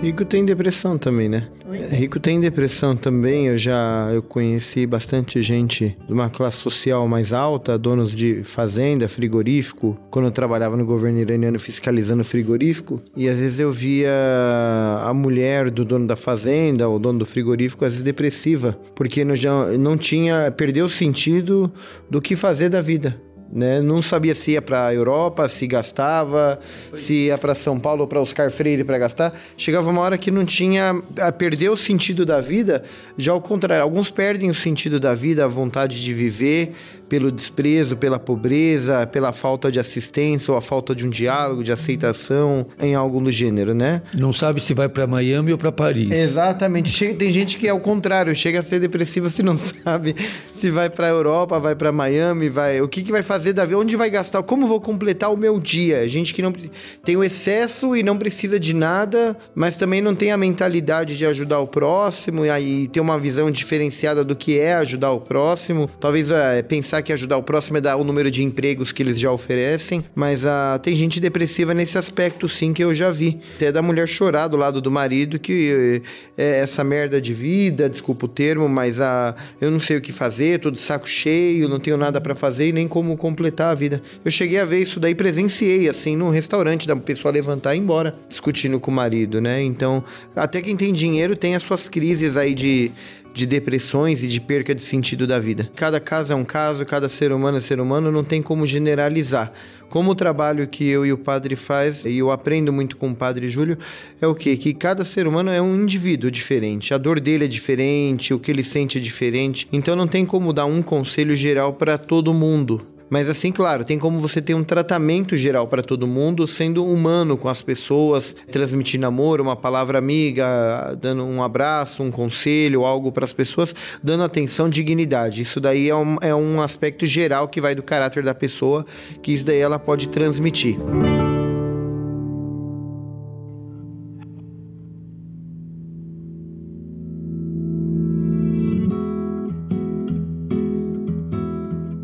Rico tem depressão também, né? Oi? Rico tem depressão também. Eu já eu conheci bastante gente de uma classe social mais alta, donos de fazenda, frigorífico. Quando eu trabalhava no governo iraniano fiscalizando frigorífico, e às vezes eu via a mulher do dono da fazenda, ou dono do frigorífico, às vezes depressiva, porque não, já, não tinha, perdeu o sentido do que fazer da vida né? Não sabia se ia para Europa, se gastava, se ia para São Paulo ou para Oscar Freire para gastar. Chegava uma hora que não tinha, perdeu o sentido da vida. Já ao contrário, alguns perdem o sentido da vida, a vontade de viver, pelo desprezo, pela pobreza, pela falta de assistência ou a falta de um diálogo, de aceitação em algo do gênero, né? Não sabe se vai para Miami ou para Paris. Exatamente. Chega, tem gente que é o contrário, chega a ser depressiva se não sabe se vai para Europa, vai para Miami, vai, o que que vai fazer da vida, onde vai gastar, como vou completar o meu dia? Gente que não tem o excesso e não precisa de nada, mas também não tem a mentalidade de ajudar o próximo e aí ter uma visão diferenciada do que é ajudar o próximo. Talvez é, pensar que ajudar o próximo é dar o número de empregos que eles já oferecem, mas ah, tem gente depressiva nesse aspecto sim que eu já vi. Até da mulher chorar do lado do marido que é essa merda de vida, desculpa o termo, mas ah, eu não sei o que fazer, tô de saco cheio, não tenho nada para fazer e nem como completar a vida. Eu cheguei a ver isso daí, presenciei assim num restaurante, da pessoa levantar e ir embora, discutindo com o marido, né? Então, até quem tem dinheiro tem as suas crises aí de de depressões e de perca de sentido da vida. Cada caso é um caso, cada ser humano é ser humano, não tem como generalizar. Como o trabalho que eu e o padre faz, e eu aprendo muito com o padre Júlio, é o quê? Que cada ser humano é um indivíduo diferente. A dor dele é diferente, o que ele sente é diferente. Então não tem como dar um conselho geral para todo mundo. Mas assim, claro, tem como você ter um tratamento geral para todo mundo, sendo humano com as pessoas, transmitindo amor, uma palavra amiga, dando um abraço, um conselho, algo para as pessoas, dando atenção, dignidade. Isso daí é um, é um aspecto geral que vai do caráter da pessoa, que isso daí ela pode transmitir.